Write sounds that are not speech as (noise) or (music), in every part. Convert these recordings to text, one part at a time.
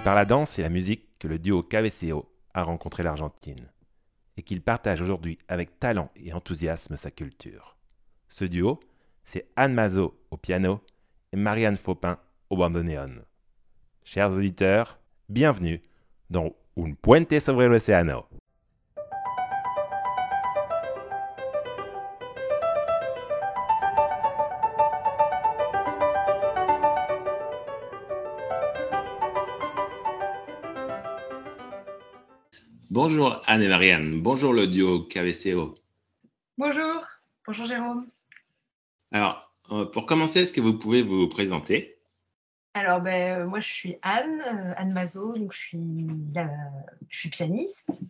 C'est par la danse et la musique que le duo KVCO a rencontré l'Argentine et qu'il partage aujourd'hui avec talent et enthousiasme sa culture. Ce duo, c'est Anne Mazot au piano et Marianne Faupin au bandoneon. Chers auditeurs, bienvenue dans Un Puente sobre el. Bonjour Anne et Marianne, bonjour le duo KVCO. Bonjour, bonjour Jérôme. Alors, euh, pour commencer, est-ce que vous pouvez vous présenter? Alors, ben, euh, moi je suis Anne, euh, Anne Mazot, donc je suis, je suis pianiste.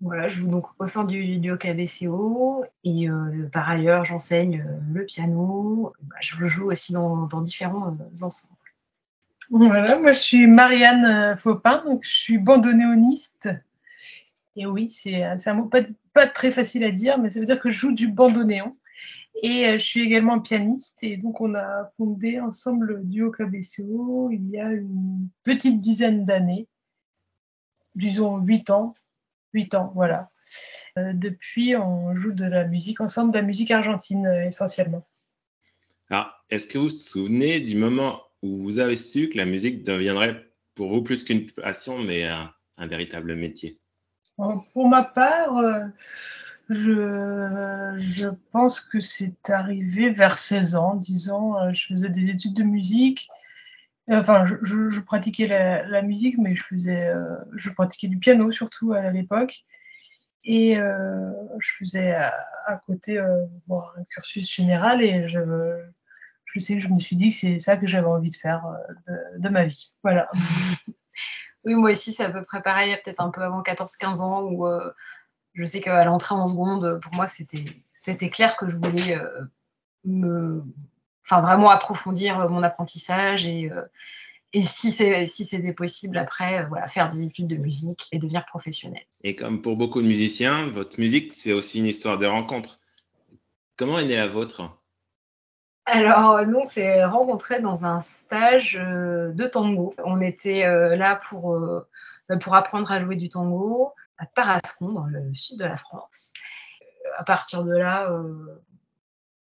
voilà, je joue donc au sein du duo KVCO et par ailleurs j'enseigne le piano. Bah, je joue aussi dans, dans différents ensembles. Voilà, moi je suis Marianne Faupin, donc je suis bandonéoniste et oui, c'est un mot pas, très facile à dire, mais ça veut dire que je joue du bandoneon. Et euh, je suis également pianiste. Et donc, on a fondé ensemble le duo KBCO il y a une petite dizaine d'années. Disons 8 ans. 8 ans, voilà. Euh, depuis, on joue de la musique ensemble, de la musique argentine euh, essentiellement. Alors, est-ce que vous vous souvenez du moment où vous avez su que la musique deviendrait pour vous plus qu'une passion, mais un véritable métier? Pour ma part, euh, je, pense que c'est arrivé vers 16 ans, disons. Euh, je faisais des études de musique. Enfin, je, pratiquais la, musique, mais je faisais, euh, je pratiquais du piano surtout à l'époque. Et je faisais à, côté un cursus général et je, sais je me suis dit que c'est ça que j'avais envie de faire de, de ma vie. Voilà. (laughs) Oui, moi aussi, c'est à peu près pareil, peut-être un peu avant 14-15 ans, où euh, je sais qu'à l'entrée en seconde, pour moi, c'était clair que je voulais euh, me, vraiment approfondir mon apprentissage et, euh, et si c'était si possible, après, voilà, faire des études de musique et devenir professionnel. Et comme pour beaucoup de musiciens, votre musique, c'est aussi une histoire de rencontre. Comment est née la vôtre? Alors, nous, on s'est rencontrés dans un stage euh, de tango. On était euh, là pour, euh, pour apprendre à jouer du tango à Tarascon, dans le sud de la France. À partir de là,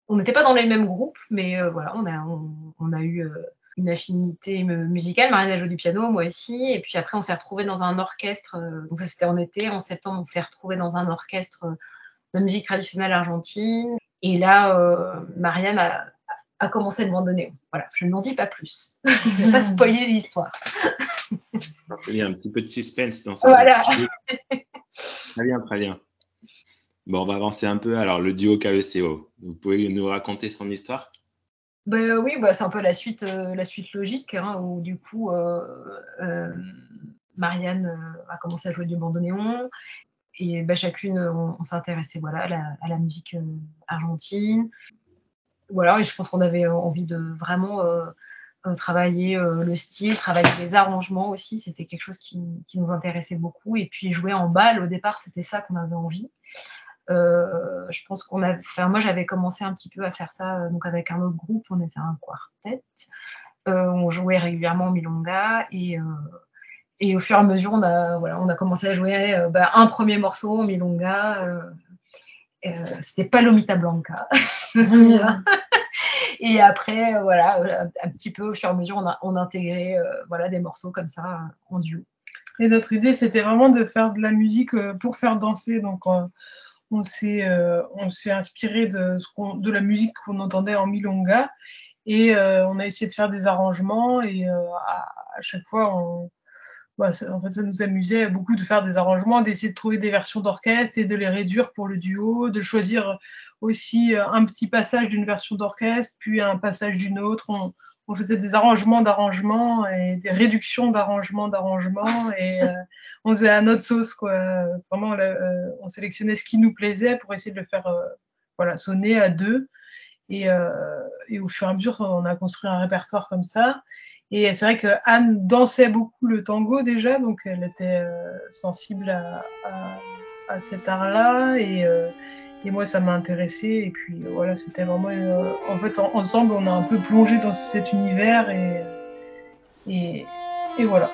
on n'était pas dans les mêmes groupes, mais voilà, on a, on, a eu une affinité musicale. Marine a joué du piano, moi aussi. Et puis après, on s'est retrouvés dans un orchestre. donc ça, c'était en été. En septembre, on s'est retrouvés dans un orchestre de musique traditionnelle argentine. Et là, Marianne a, a commencé le bandoneon. Voilà, je n'en dis pas plus. (laughs) je ne vais pas spoiler l'histoire. Il y a un petit peu de suspense dans ça. Voilà. très bien, très bien. Bon, on va avancer un peu. Alors, le duo KVCO, vous pouvez nous raconter son histoire? Ben, Oui, bah, c'est un peu la suite, euh, la suite logique, hein, où du coup, euh, euh, Marianne a commencé à jouer du bandoneon. Et ben, chacune, on, s'intéressait voilà, à la, à la musique argentine voilà, et je pense qu'on avait envie de vraiment euh, euh, travailler euh, le style, travailler les arrangements aussi. C'était quelque chose qui, nous intéressait beaucoup. Et puis jouer en balle, au départ, c'était ça qu'on avait envie. Euh, je pense qu'on a, enfin moi j'avais commencé un petit peu à faire ça donc avec un autre groupe, on était un quartet, euh, on jouait régulièrement milonga et et au fur et à mesure on a voilà on a commencé à jouer bah, un premier morceau milonga euh, c'était Palomita Blanca. (laughs) et après, euh, voilà, un petit peu au fur et à mesure, on a, on intégré euh, voilà, des morceaux comme ça en duo. Et notre idée, c'était vraiment de faire de la musique pour faire danser. Donc, on s'est on s'est inspiré de, ce de la musique qu'on entendait en milonga et on a essayé de faire des arrangements et à, à, chaque fois on, bah, en fait, ça nous amusait beaucoup de faire des arrangements, d'essayer de trouver des versions d'orchestre et de les réduire pour le duo, de choisir aussi euh, un petit passage d'une version d'orchestre, puis un passage d'une autre. On, faisait des arrangements d'arrangements et des réductions d'arrangements d'arrangements et euh, (laughs) on faisait à notre sauce quoi. Vraiment, euh, on sélectionnait ce qui nous plaisait pour essayer de le faire voilà sonner à deux. Et, au fur et à mesure, on a construit un répertoire comme ça. Et c'est vrai que Anne dansait beaucoup le tango déjà, donc elle était euh, sensible à, à, à, cet art-là. Et, euh, et, moi, ça m'a intéressé. Et puis voilà, c'était vraiment. Euh, en fait, ensemble, on a un peu plongé dans cet univers et, et, Et voilà.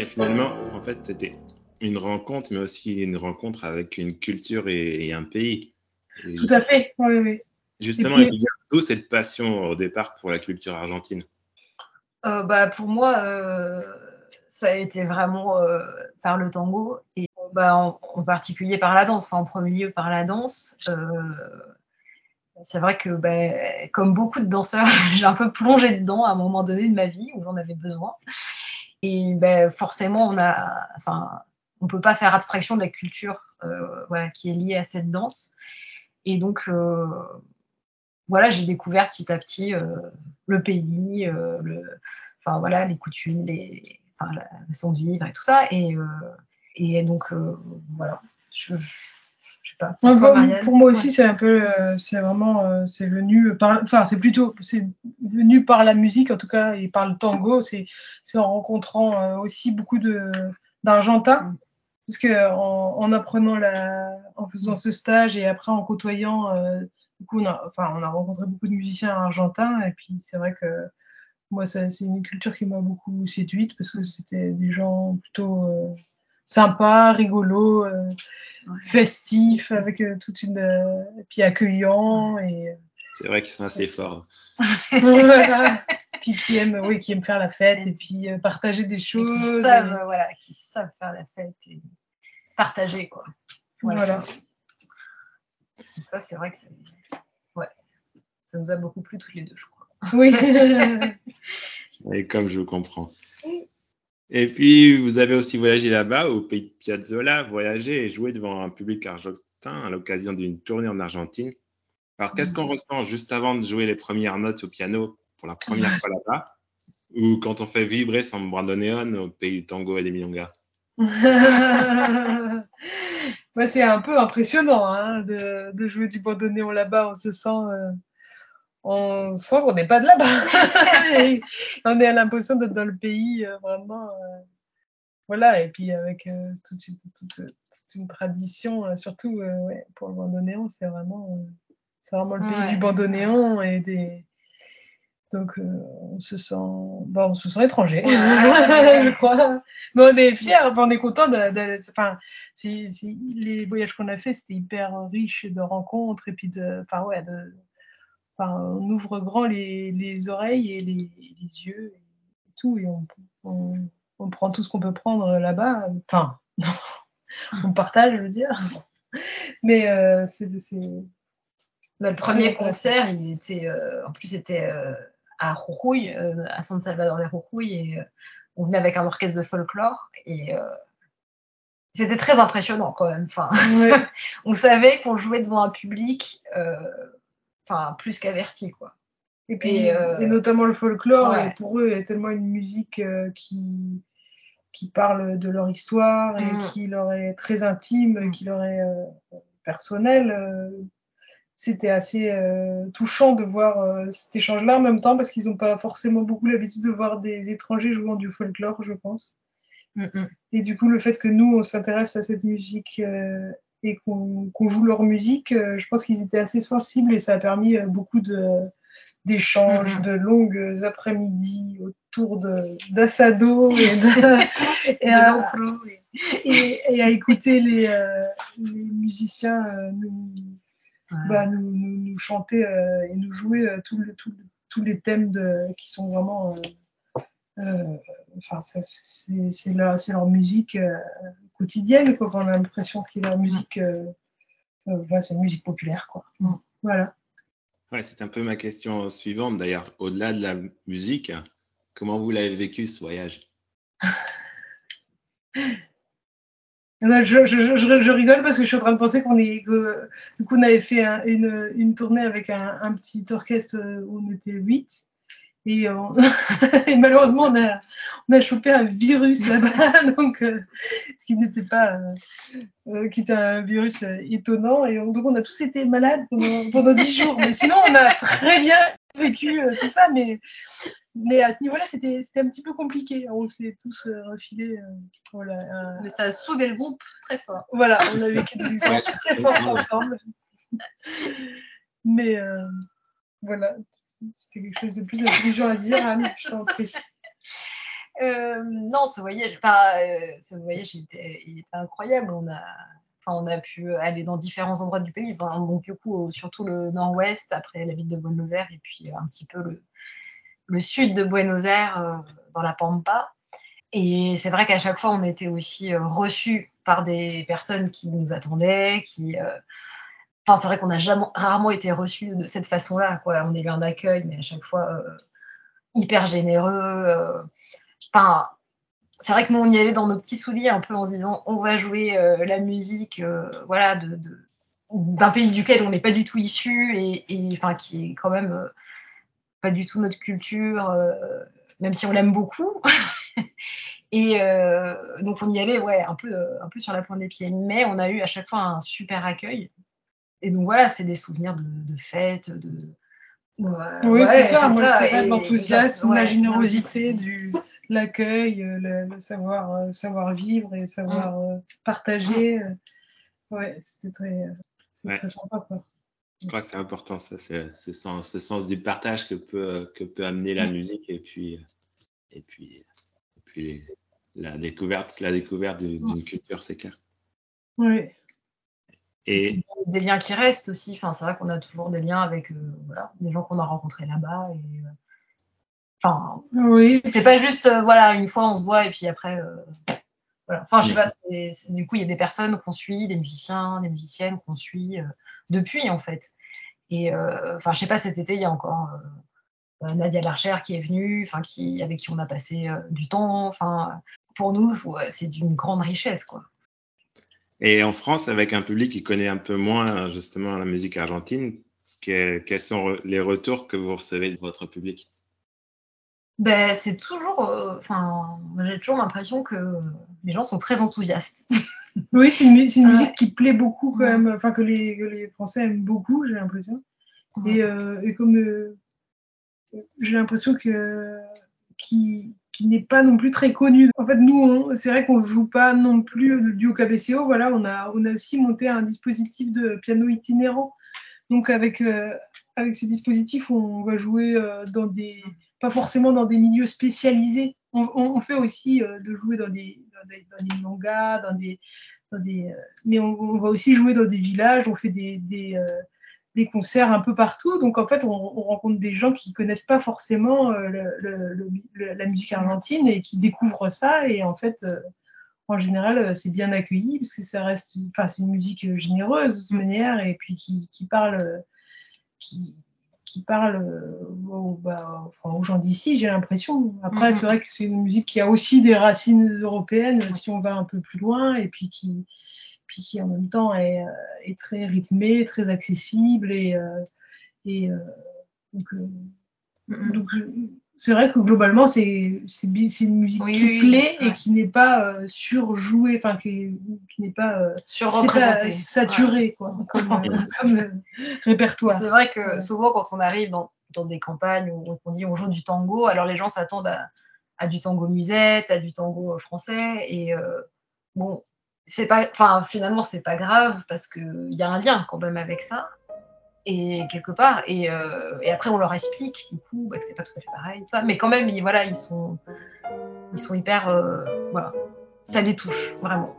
Ouais, finalement, en fait, c'était une rencontre, mais aussi une rencontre avec une culture et, et un pays. Et Tout à fait. Oui, oui. Justement, Et il puis- y a d'où cette passion au départ pour la culture argentine? Euh, bah, pour moi, euh, ça a été vraiment euh, par le tango et bah, en, en particulier par la danse, enfin en premier lieu par la danse. Euh, c'est vrai que bah, comme beaucoup de danseurs, (laughs) j'ai un peu plongé dedans à un moment donné de ma vie où j'en avais besoin. Et bah, forcément, on a, enfin, on peut pas faire abstraction de la culture euh, voilà, qui est liée à cette danse. Et donc, euh, voilà, j'ai découvert petit à petit euh, le pays, le, enfin voilà, les coutumes, les, enfin, la façon de vivre et tout ça. Et, et donc, voilà, sais pas. Ouais, Toi, Marianne pour moi aussi, Ouais. c'est un peu, euh, c'est vraiment, euh, c'est venu par, enfin, c'est plutôt, c'est venu par la musique en tout cas et par le tango. C'est, c'est en rencontrant euh, aussi beaucoup de d'Argentins, Mm. parce que en, en apprenant la, en faisant ce stage et après en côtoyant, du coup, on a, enfin, on a rencontré beaucoup de musiciens argentins et puis c'est vrai que moi, c'est une culture qui m'a beaucoup séduite parce que c'était des gens plutôt euh, sympas, rigolos. euh, Ouais. festif avec euh, toute une euh, et puis accueillant et C'est vrai qu'ils sont assez forts. voilà. puis qui aiment oui qui aiment faire la fête et puis euh, partager des choses qui savent, euh, voilà, qui savent faire la fête et partager, quoi. voilà, Donc ça, c'est vrai que c'est. Ouais. Ça nous a beaucoup plu toutes les deux, je crois. oui (laughs) (laughs) Et comme je le comprends. Et puis, vous avez aussi voyagé là-bas, au pays de Piazzolla, voyagé et joué devant un public argentin à l'occasion d'une tournée en Argentine. Alors, qu'est-ce qu'on ressent juste avant de jouer les premières notes au piano pour la première fois là-bas Ou quand on fait vibrer son bandoneon au pays du tango et des milongas (laughs) Ouais, c'est un peu impressionnant hein, de, de jouer du bandoneon là-bas on se sent euh, on sent qu'on n'est pas de là-bas (laughs) on a l'impression d'être dans le pays euh, vraiment euh, voilà et puis avec euh, toute, une, toute, toute une tradition surtout ouais, pour le bandoneon c'est vraiment c'est vraiment le pays Ouais. du bandoneon et des donc euh, on se sent bon on se sent étranger Ouais. (laughs) je crois mais on est fiers on est content de, de- enfin les voyages qu'on a fait c'était hyper riche de rencontres et puis de enfin ouais de enfin, on ouvre grand les, les oreilles et les, les, yeux et tout, et on, on, on prend tout ce qu'on peut prendre là-bas. Enfin, (laughs) on partage, je veux dire. Mais euh, c'est. Le premier concert, il était, euh, en plus, c'était euh, à euh, à San Salvador de Jujuy, et on venait avec un orchestre de folklore, et c'était très impressionnant quand même. Enfin, (laughs) on savait qu'on jouait devant un public, enfin, plus qu'averti, quoi. Et, puis, et, notamment le folklore, pour eux, est tellement une musique qui qui parle de leur histoire et mm. qui leur est très intime, qui leur est personnel c'était assez euh, touchant de voir euh, cet échange-là en même temps parce qu'ils n'ont pas forcément beaucoup l'habitude de voir des étrangers jouant du folklore, je pense. Mm, mm. Et du coup, le fait que nous, on s'intéresse à cette musique euh, et qu'on joue leur musique, je pense qu'ils étaient assez sensibles et ça a permis beaucoup d'échanges, mm, de longues après-midi autour d'Assado et, (laughs) et, et, à écouter les, les musiciens nous, bah, nous, nous, chanter euh, et nous jouer euh, tout tous les thèmes de, qui sont vraiment. Euh, enfin, c'est leur, leur musique quotidienne, quoi. On a l'impression est leur musique. c'est une musique populaire, quoi. Mm. Voilà. Ouais, c'est un peu ma question suivante d'ailleurs. Au-delà de la musique, comment vous l'avez vécu ce voyage? Je, je, je, je, rigole parce que je suis en train de penser qu'on est, que, du coup, on avait fait une, une, tournée avec un, un, petit orchestre où on était huit. Et, (laughs) et, malheureusement, on a, on a chopé un virus là-bas, (laughs) donc euh, ce qui n'était pas, euh, euh, qui était un virus étonnant. Et donc, on a tous été malades pendant, pendant 10 jours. Mais sinon, on a très bien vécu tout ça. Mais mais à ce niveau-là, c'était un petit peu compliqué. On s'est tous euh, refilés. Euh, voilà, Mais ça a soudé le groupe très fort. Voilà, on a vécu des expériences très fortes ensemble. Mais euh, voilà, c'était quelque chose de plus intelligent à dire, Anne, je t'en prie. (laughs) non, ce voyage, pas, ce voyage il était, incroyable. On a, on a pu aller dans différents endroits du pays. Donc, du coup, surtout le nord-ouest, après la ville de Buenos Aires, et puis un petit peu le, le sud de Buenos Aires, euh, dans la Pampa. Et c'est vrai qu'à chaque fois, on était aussi euh, reçus par des personnes qui nous attendaient, qui. Euh, enfin, c'est vrai qu'on a rarement été reçus de cette façon-là. On a eu un accueil, mais à chaque fois hyper généreux. Enfin, c'est vrai que nous, on y allait dans nos petits souliers, un peu en se disant, on va jouer la musique, voilà, de, d'un pays duquel on n'est pas du tout issu et, enfin, qui est quand même pas du tout notre culture, euh, même si on l'aime beaucoup. (laughs) Et euh, donc on y allait ouais, un, peu, euh, un peu sur la pointe des pieds. Mais on a eu à chaque fois un super accueil. Et donc voilà, c'est des souvenirs de, de fêtes, de... oui, c'est ça, l'enthousiasme, la générosité du l'accueil, le, savoir, savoir vivre et savoir mm. partager. Ouais, c'était très, très sympa. Quoi. Je crois que c'est important, ça, c'est ce sens, ce sens du partage que peut, que peut amener la mm. musique et puis, et puis, et puis la découverte, la découverte mm. d'une culture, c'est clair. Oui. Et des liens qui restent aussi. Enfin, c'est vrai qu'on a toujours des liens avec euh, voilà, des gens qu'on a rencontrés là-bas. Et, euh, enfin, oui. c'est pas juste euh, voilà, une fois on se voit et puis après. voilà. Enfin, je sais mm. pas, du coup, il y a des personnes qu'on suit, des musiciens, des musiciennes qu'on suit depuis en fait. Et euh, enfin, je sais pas, cet été, il y a encore euh, Nadia Larcher qui est venue, enfin, qui, avec qui on a passé euh, du temps. Enfin, pour nous, c'est d'une grande richesse, quoi. Et en France, avec un public qui connaît un peu moins justement la musique argentine, quels sont les retours que vous recevez de votre public? Ben, c'est toujours, enfin, j'ai toujours l'impression que les gens sont très enthousiastes. (laughs) Oui, c'est une, une musique qui plaît beaucoup quand même, enfin que les, que les Français aiment beaucoup, j'ai l'impression. Et, euh, et, comme euh, j'ai l'impression que qui, qui n'est pas non plus très connu. En fait, nous, c'est vrai qu'on joue pas non plus le duo KBCO. Voilà, on a, on a aussi monté un dispositif de piano itinérant. Donc avec euh, avec ce dispositif, on va jouer euh, dans des, pas forcément dans des milieux spécialisés. On, fait aussi euh, de jouer dans des dans des, dans des dans des, dans des, mais on, on, va aussi jouer dans des villages. On fait des, des des concerts un peu partout. Donc en fait, on, rencontre des gens qui connaissent pas forcément la musique argentine et qui découvrent ça. Et en fait, en général, c'est bien accueilli parce que ça reste, enfin, c'est une musique généreuse de toute manière et puis qui, qui parle, qui, qui parle aux, bah, enfin, aux gens d'ici, j'ai l'impression. Après, c'est vrai que c'est une musique qui a aussi des racines européennes si on va un peu plus loin et puis qui, puis qui en même temps est, est très rythmée, très accessible et, et donc, donc c'est vrai que globalement, c'est une musique qui plaît et qui n'est pas euh, surjouée, enfin, qui, qui n'est pas, euh, saturée, quoi, comme, (laughs) euh, comme répertoire. C'est vrai que souvent, quand on arrive dans, dans des campagnes où on dit on joue du tango, alors les gens s'attendent à, à, du tango musette, à du tango français, et bon, c'est pas, enfin, finalement, c'est pas grave parce qu'il y a un lien quand même avec ça. Et quelque part et, euh, et, après on leur explique du coup bah, que c'est pas tout à fait pareil tout ça. Mais quand même ils, voilà ils sont ils sont hyper euh, voilà. Ça les touche vraiment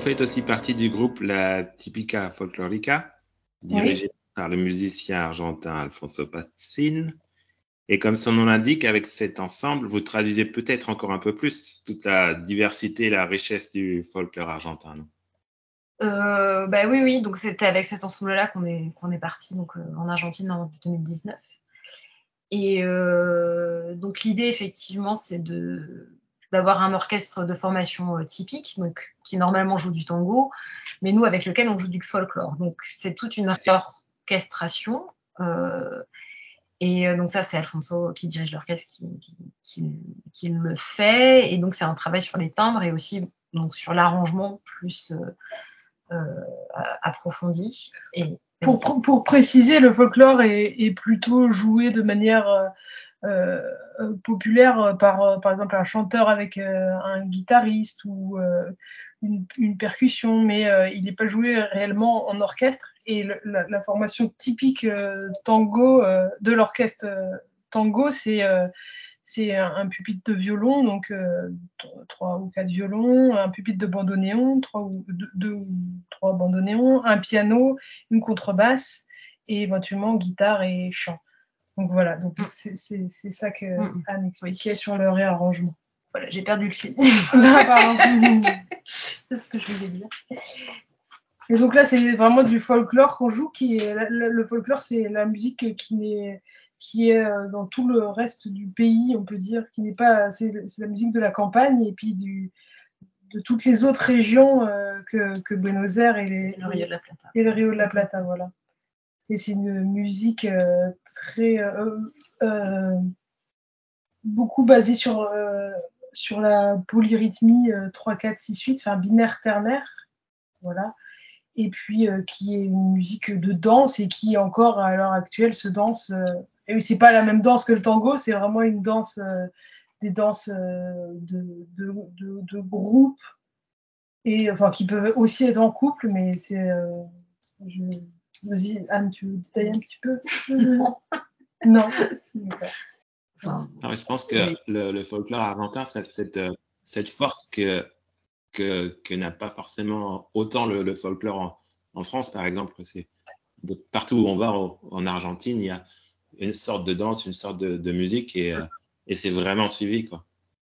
vous faites aussi partie du groupe La Typica Folklorica, dirigé par le musicien argentin Alfonso Pazin. Et comme son nom l'indique, avec cet ensemble, vous traduisez peut-être encore un peu plus toute la diversité et la richesse du folklore argentin. euh, bah oui, oui. Donc c'était avec cet ensemble-là qu'on est, qu'on est parti donc, euh, en Argentine en 2019. Et euh, donc l'idée, effectivement, c'est de d'avoir un orchestre de formation euh, typique, donc qui normalement joue du tango, mais nous avec lequel on joue du folklore. Donc c'est toute une orchestration et donc ça, c'est Alfonso qui dirige l'orchestre qui, le fait. Et donc c'est un travail sur les timbres et aussi donc, sur l'arrangement plus approfondi. Et, pour, préciser, le folklore est, plutôt joué de manière euh, euh, populaire par, euh, par exemple, un chanteur avec un guitariste ou une, percussion, mais il n'est pas joué réellement en orchestre. Et la, formation typique tango de l'orchestre tango, c'est c'est un, pupitre de violon, donc trois ou quatre violons, un pupitre de bandoneon, trois ou deux, ou trois bandoneons, un piano, une contrebasse et éventuellement guitare et chant. Donc voilà, donc mm. c'est ça que mm. Anne expliquait sur le réarrangement. Voilà, j'ai perdu le fil. (laughs) (laughs) c'est ce que je voulais dire. Et donc là, c'est vraiment du folklore qu'on joue. Qui est, le, folklore, c'est la musique qui est, qui est euh, dans tout le reste du pays, on peut dire, qui n'est pas, c'est la musique de la campagne et puis du, de toutes les autres régions euh, que, que, Buenos Aires et, les, le Rio de la Plata. Et le Rio de la Plata, voilà. Et c'est une musique euh, très euh, euh, beaucoup basée sur sur la polyrythmie 3 4 6 8 enfin binaire ternaire voilà. Et puis qui est une musique de danse et qui encore à l'heure actuelle se danse et c'est pas la même danse que le tango c'est vraiment une danse des danses de, de, groupe. Et enfin qui peuvent aussi être en couple mais c'est Vas-y, Anne, tu veux détailler un petit peu? (laughs) Non. je pense que le, folklore argentin, c'est cette, cette, force que, que, que n'a pas forcément autant le, folklore en, France, par exemple. C'est partout où on va en, Argentine, il y a une sorte de danse, une sorte de, de musique et, euh, et c'est vraiment suivi, quoi.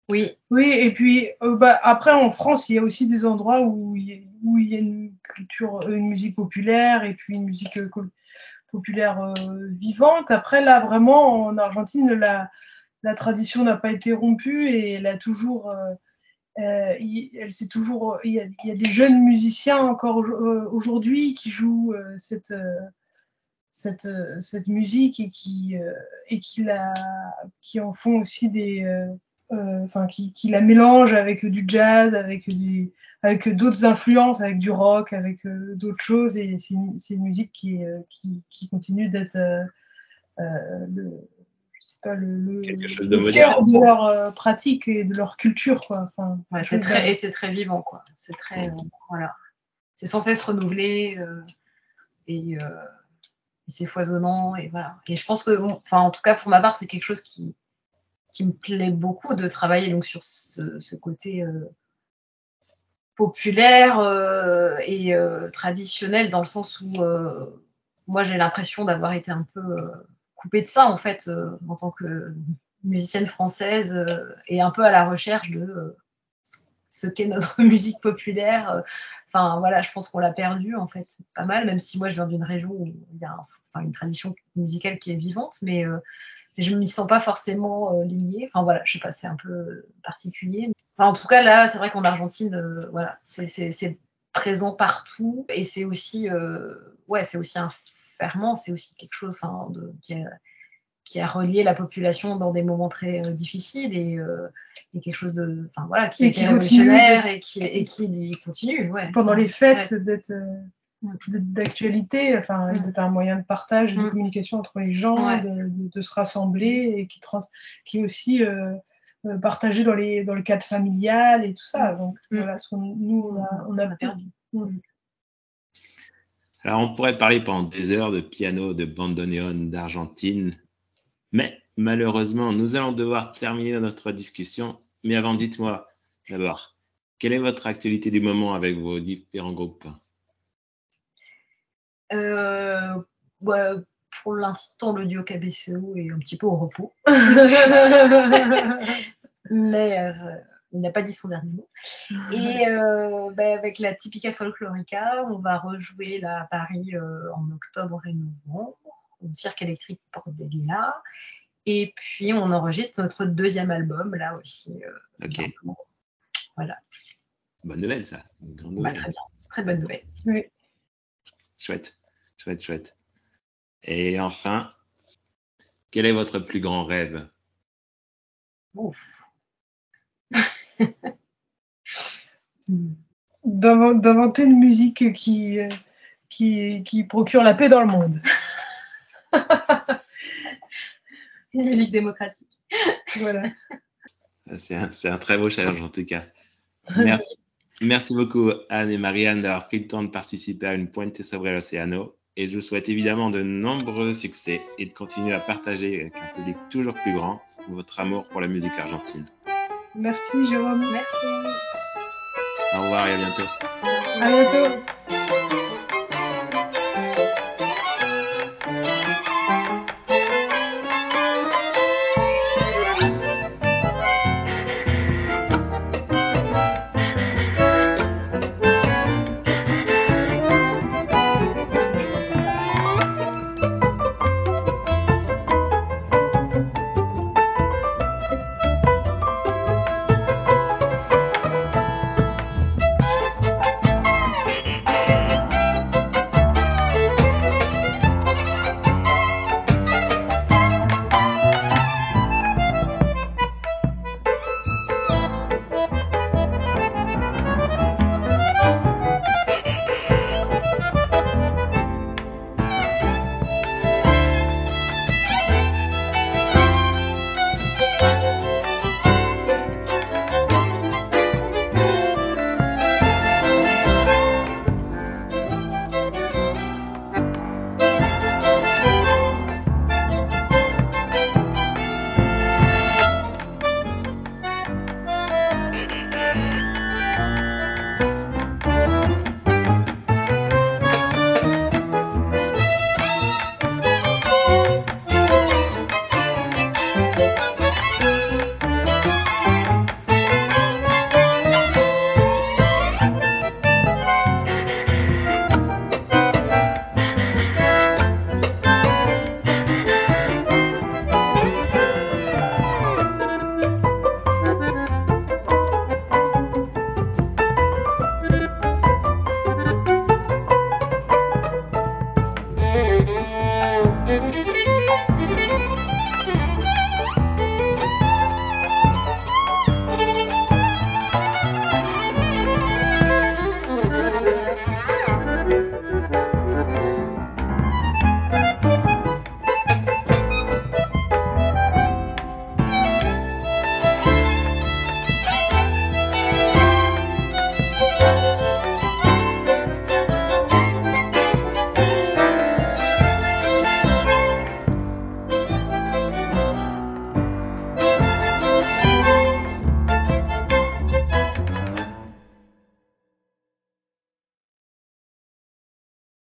Oui. Oui, et puis euh, bah, après en France, il y a aussi des endroits où il y a, une culture, une musique populaire et puis une musique euh, populaire euh, vivante. Après là, vraiment en Argentine, la, tradition n'a pas été rompue et elle a toujours, il, elle s'est toujours, il y, a, des jeunes musiciens encore aujourd'hui qui jouent cette musique et qui qui en font aussi des euh, enfin qui, qui, la mélange avec du jazz, avec du, avec d'autres influences, avec du rock, avec euh, d'autres choses, et c'est une, une, musique qui, euh, qui, qui continue d'être le, je sais pas, le, le, cœur de leur pratique et de leur culture, quoi. Enfin, ouais, c'est très, et c'est très vivant, quoi. C'est très, voilà, c'est sans cesse renouvelé et, et c'est foisonnant, et voilà. Et je pense que, enfin, en tout cas pour ma part, c'est quelque chose qui qui me plaît beaucoup de travailler donc sur ce, côté euh, populaire euh, et euh, traditionnel dans le sens où moi j'ai l'impression d'avoir été un peu coupée de ça en fait en tant que musicienne française et un peu à la recherche de ce qu'est notre (laughs) musique populaire. Enfin voilà, je pense qu'on l'a perdu en fait pas mal, même si moi je viens d'une région où il y a une tradition musicale qui est vivante, mais je ne m'y sens pas forcément euh, liée. Enfin voilà, je sais pas, c'est un peu particulier. Enfin, en tout cas, là, c'est vrai qu'en Argentine, euh, voilà, c'est présent partout et c'est aussi, euh, ouais, c'est aussi un ferment, c'est aussi quelque chose de, qui, a, qui, a, relié la population dans des moments très difficiles et, et, quelque chose de, enfin voilà, qui, est révolutionnaire et qui, et qui continue. Ouais. Pendant les fêtes, d'être d'actualité, enfin, mm. un moyen de partage, de mm. communication entre les gens, de, se rassembler et qui, trans, qui est aussi euh, euh, partagé dans, les, dans le cadre familial et tout ça. Mm. Donc voilà ce qu'on nous, on a, on a perdu. Alors, on pourrait parler pendant des heures de piano, de bandoneon, d'Argentine, mais malheureusement, nous allons devoir terminer notre discussion. Mais avant, dites-moi d'abord, quelle est votre actualité du moment avec vos différents groupes? Euh, pour l'instant, le duo KBCO est un petit peu au repos. (laughs) Mais euh, il n'a pas dit son dernier mot. Et euh, bah, avec la Typica Folklorica, on va rejouer là, à Paris en octobre et novembre, au Cirque électrique Porte des Lilas. Et puis, on enregistre notre deuxième album, là aussi. ok. Voilà. Bonne nouvelle, ça. Bah, très bien. Très bonne nouvelle. Oui. Chouette, chouette, chouette. Et enfin, quel est votre plus grand rêve? Ouf. (laughs) D'inventer une musique qui, qui, qui procure la paix dans le monde. (laughs) une musique démocratique. Voilà. C'est un, un, très beau challenge en tout cas. (laughs) Merci, merci beaucoup Anne et Marianne d'avoir pris le temps de participer à une pointe sobre l'Océano. Et je vous souhaite évidemment de nombreux succès et de continuer à partager avec un public toujours plus grand votre amour pour la musique argentine. Merci Jérôme. Merci. Au revoir et à bientôt. À bientôt.